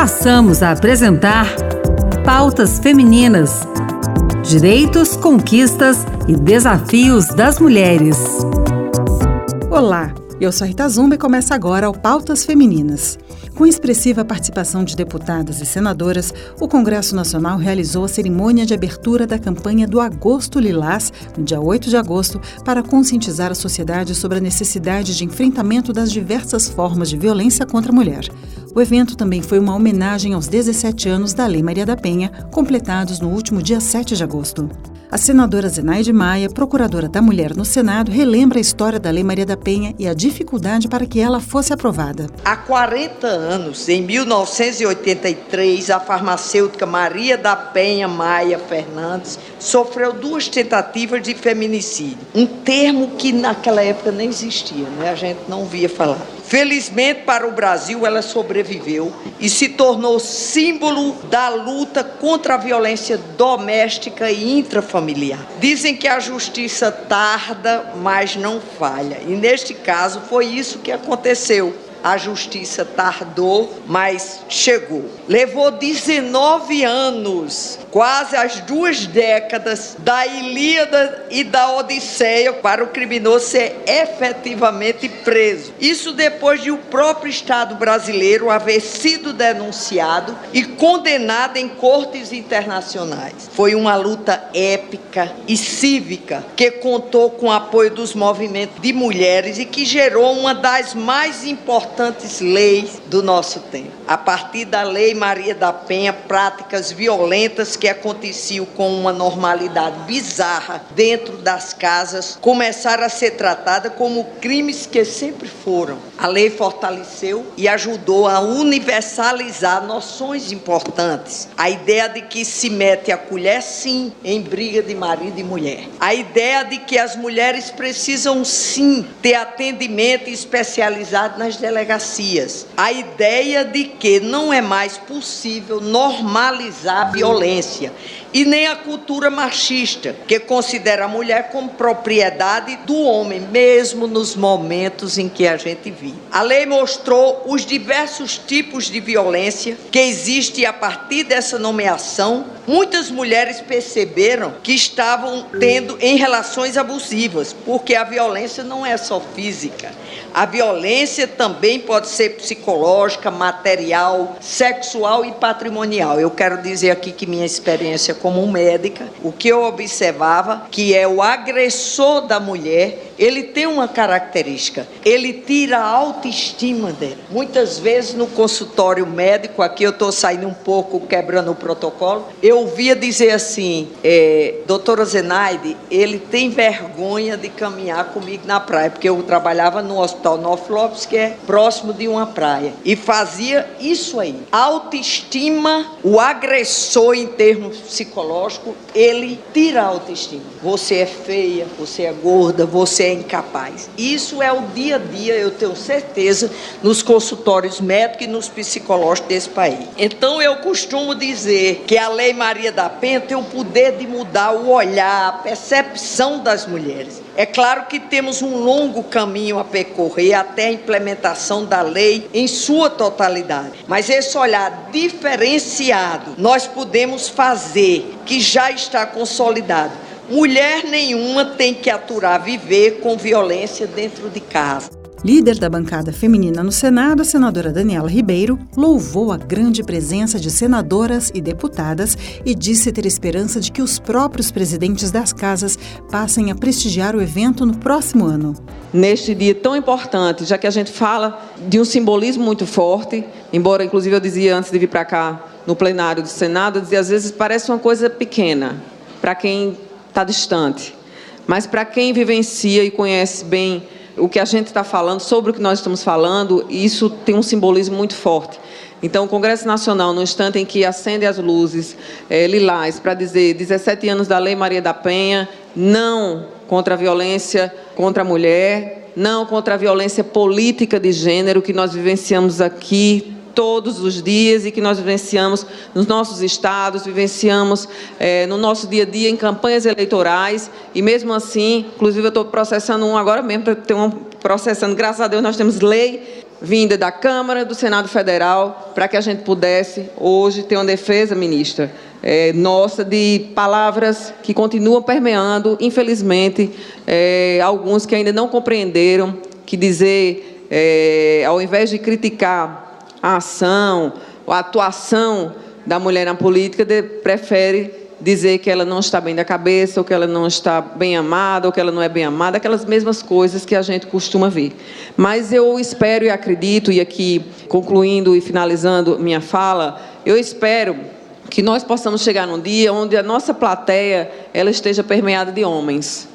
passamos a apresentar Pautas Femininas: Direitos, Conquistas e Desafios das Mulheres. Olá, eu sou Rita Zumba e começa agora o Pautas Femininas. Com expressiva participação de deputadas e senadoras, o Congresso Nacional realizou a cerimônia de abertura da campanha do Agosto Lilás, no dia 8 de agosto, para conscientizar a sociedade sobre a necessidade de enfrentamento das diversas formas de violência contra a mulher. O evento também foi uma homenagem aos 17 anos da Lei Maria da Penha, completados no último dia 7 de agosto. A senadora Zenaide Maia, procuradora da Mulher no Senado, relembra a história da Lei Maria da Penha e a dificuldade para que ela fosse aprovada. Há 40 anos, em 1983, a farmacêutica Maria da Penha Maia Fernandes sofreu duas tentativas de feminicídio. Um termo que naquela época nem existia, né? a gente não via falar. Felizmente para o Brasil, ela sobreviveu e se tornou símbolo da luta contra a violência doméstica e intrafamiliar. Dizem que a justiça tarda, mas não falha. E neste caso foi isso que aconteceu a justiça tardou, mas chegou. Levou 19 anos, quase as duas décadas, da Ilíada e da Odisseia para o criminoso ser efetivamente preso. Isso depois de o próprio Estado brasileiro haver sido denunciado e condenado em cortes internacionais. Foi uma luta épica e cívica que contou com o apoio dos movimentos de mulheres e que gerou uma das mais importantes importantes leis do nosso tempo. A partir da Lei Maria da Penha, práticas violentas que aconteciam com uma normalidade bizarra dentro das casas começaram a ser tratadas como crimes que sempre foram. A lei fortaleceu e ajudou a universalizar noções importantes. A ideia de que se mete a colher, sim, em briga de marido e mulher. A ideia de que as mulheres precisam, sim, ter atendimento especializado nas delegações delegacias. A ideia de que não é mais possível normalizar a violência e nem a cultura machista, que considera a mulher como propriedade do homem, mesmo nos momentos em que a gente vive. A lei mostrou os diversos tipos de violência que existe a partir dessa nomeação. Muitas mulheres perceberam que estavam tendo em relações abusivas, porque a violência não é só física. A violência também pode ser psicológica, material, sexual e patrimonial. Eu quero dizer aqui que minha experiência como médica, o que eu observava que é o agressor da mulher ele tem uma característica, ele tira a autoestima dele. Muitas vezes no consultório médico, aqui eu estou saindo um pouco quebrando o protocolo, eu ouvia dizer assim, é, doutora Zenaide, ele tem vergonha de caminhar comigo na praia, porque eu trabalhava no Hospital North Lopes, que é próximo de uma praia, e fazia isso aí. Autoestima, o agressor em termos psicológicos, ele tira a autoestima. Você é feia, você é gorda, você é incapaz. Isso é o dia a dia, eu tenho certeza, nos consultórios médicos e nos psicológicos desse país. Então eu costumo dizer que a Lei Maria da Penha tem o poder de mudar o olhar, a percepção das mulheres. É claro que temos um longo caminho a percorrer até a implementação da lei em sua totalidade, mas esse olhar diferenciado nós podemos fazer, que já está consolidado Mulher nenhuma tem que aturar viver com violência dentro de casa. Líder da bancada feminina no Senado, a senadora Daniela Ribeiro louvou a grande presença de senadoras e deputadas e disse ter esperança de que os próprios presidentes das casas passem a prestigiar o evento no próximo ano. Neste dia tão importante, já que a gente fala de um simbolismo muito forte, embora inclusive eu dizia antes de vir para cá no plenário do Senado, eu dizia às vezes parece uma coisa pequena para quem está distante. Mas para quem vivencia e conhece bem o que a gente está falando, sobre o que nós estamos falando, isso tem um simbolismo muito forte. Então, o Congresso Nacional, no instante em que acende as luzes é, lilás para dizer 17 anos da Lei Maria da Penha, não contra a violência contra a mulher, não contra a violência política de gênero que nós vivenciamos aqui todos os dias e que nós vivenciamos nos nossos estados, vivenciamos é, no nosso dia a dia em campanhas eleitorais. E mesmo assim, inclusive eu estou processando um agora mesmo, ter um processando, graças a Deus nós temos lei vinda da Câmara, do Senado Federal, para que a gente pudesse hoje ter uma defesa, ministra, é, nossa de palavras que continuam permeando, infelizmente, é, alguns que ainda não compreenderam que dizer, é, ao invés de criticar a ação, a atuação da mulher na política, de, prefere dizer que ela não está bem da cabeça, ou que ela não está bem amada, ou que ela não é bem amada, aquelas mesmas coisas que a gente costuma ver. Mas eu espero e acredito, e aqui concluindo e finalizando minha fala, eu espero que nós possamos chegar num dia onde a nossa plateia ela esteja permeada de homens.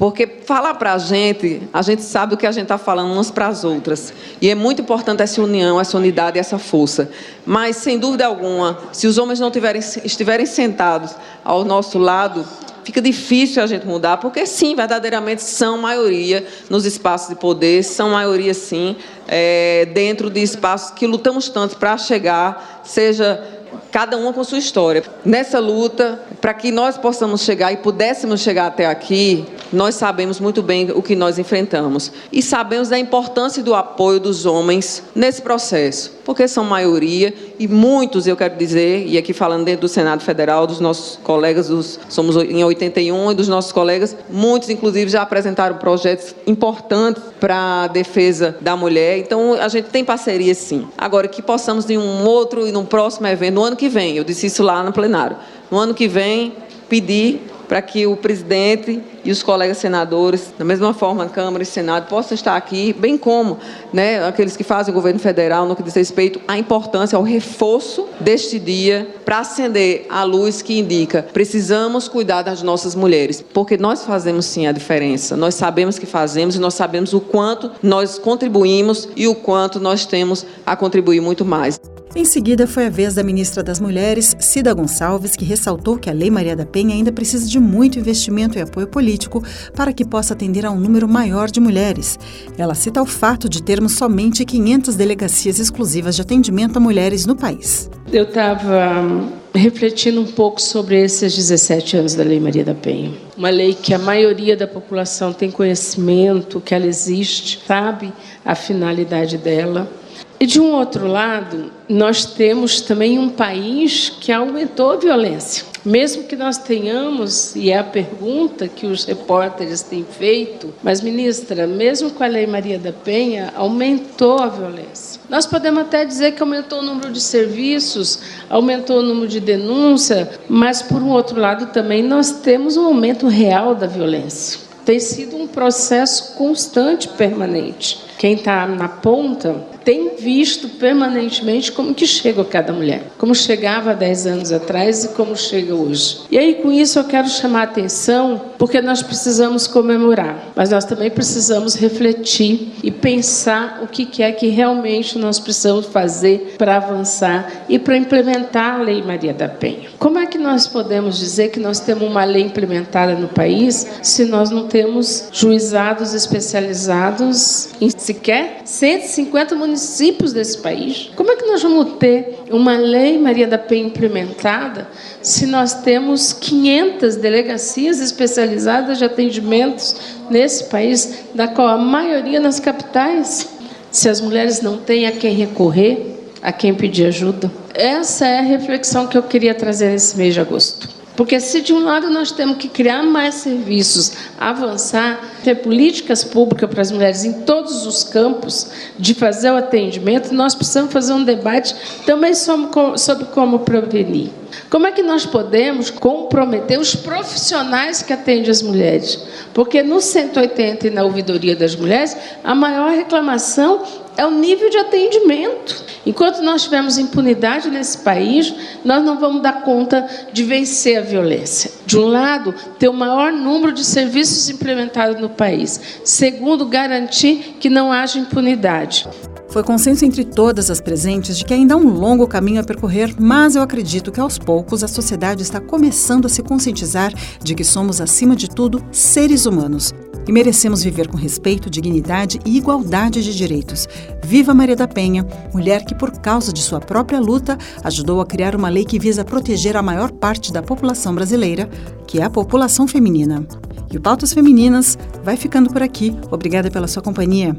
Porque falar para a gente, a gente sabe o que a gente está falando umas para as outras. E é muito importante essa união, essa unidade e essa força. Mas, sem dúvida alguma, se os homens não tiverem, estiverem sentados ao nosso lado, fica difícil a gente mudar, porque sim, verdadeiramente são maioria nos espaços de poder, são maioria sim, é, dentro de espaços que lutamos tanto para chegar, seja cada uma com sua história. Nessa luta, para que nós possamos chegar e pudéssemos chegar até aqui, nós sabemos muito bem o que nós enfrentamos. E sabemos da importância do apoio dos homens nesse processo, porque são maioria e muitos, eu quero dizer, e aqui falando dentro do Senado Federal, dos nossos colegas, dos, somos em 81, e dos nossos colegas, muitos, inclusive, já apresentaram projetos importantes para a defesa da mulher. Então, a gente tem parceria, sim. Agora, que possamos, em um outro e num próximo evento, no ano que vem, eu disse isso lá no plenário, no ano que vem, pedir para que o presidente e os colegas senadores, da mesma forma, Câmara e Senado, possam estar aqui, bem como né, aqueles que fazem o governo federal no que diz respeito à importância, ao reforço deste dia, para acender a luz que indica precisamos cuidar das nossas mulheres, porque nós fazemos sim a diferença, nós sabemos que fazemos e nós sabemos o quanto nós contribuímos e o quanto nós temos a contribuir muito mais. Em seguida, foi a vez da ministra das Mulheres, Cida Gonçalves, que ressaltou que a Lei Maria da Penha ainda precisa de muito investimento e apoio político para que possa atender a um número maior de mulheres. Ela cita o fato de termos somente 500 delegacias exclusivas de atendimento a mulheres no país. Eu estava hum, refletindo um pouco sobre esses 17 anos da Lei Maria da Penha. Uma lei que a maioria da população tem conhecimento, que ela existe, sabe a finalidade dela e de um outro lado, nós temos também um país que aumentou a violência. Mesmo que nós tenhamos, e é a pergunta que os repórteres têm feito, mas ministra, mesmo com a Lei Maria da Penha, aumentou a violência. Nós podemos até dizer que aumentou o número de serviços, aumentou o número de denúncia, mas por um outro lado também nós temos um aumento real da violência. Tem sido um processo constante, permanente. Quem está na ponta tem visto permanentemente como que chega cada mulher, como chegava há 10 anos atrás e como chega hoje. E aí com isso eu quero chamar a atenção, porque nós precisamos comemorar, mas nós também precisamos refletir e pensar o que é que realmente nós precisamos fazer para avançar e para implementar a Lei Maria da Penha. Como é que nós podemos dizer que nós temos uma lei implementada no país se nós não temos juizados especializados em sequer 150 municípios? Municípios desse país. Como é que nós vamos ter uma lei Maria da Penha implementada se nós temos 500 delegacias especializadas de atendimentos nesse país, da qual a maioria nas capitais? Se as mulheres não têm a quem recorrer, a quem pedir ajuda. Essa é a reflexão que eu queria trazer nesse mês de agosto. Porque se de um lado nós temos que criar mais serviços, avançar, ter políticas públicas para as mulheres em todos os campos, de fazer o atendimento, nós precisamos fazer um debate também sobre como prevenir. Como é que nós podemos comprometer os profissionais que atendem as mulheres? Porque no 180 e na ouvidoria das mulheres, a maior reclamação é o nível de atendimento. Enquanto nós tivermos impunidade nesse país, nós não vamos dar conta de vencer a violência. De um lado, ter o maior número de serviços implementados no país. Segundo, garantir que não haja impunidade. Foi consenso entre todas as presentes de que ainda há um longo caminho a percorrer, mas eu acredito que aos poucos a sociedade está começando a se conscientizar de que somos, acima de tudo, seres humanos e merecemos viver com respeito, dignidade e igualdade de direitos. Viva Maria da Penha, mulher que, por causa de sua própria luta, ajudou a criar uma lei que visa proteger a maior parte da população brasileira, que é a população feminina. E o Pautas Femininas vai ficando por aqui. Obrigada pela sua companhia.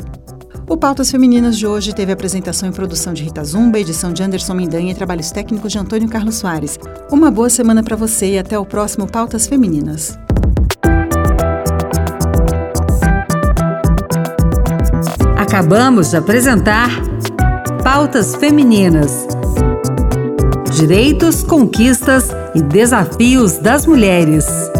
O Pautas Femininas de hoje teve apresentação e produção de Rita Zumba, edição de Anderson Mendanha e trabalhos técnicos de Antônio Carlos Soares. Uma boa semana para você e até o próximo Pautas Femininas. Acabamos de apresentar Pautas Femininas. Direitos, conquistas e desafios das mulheres.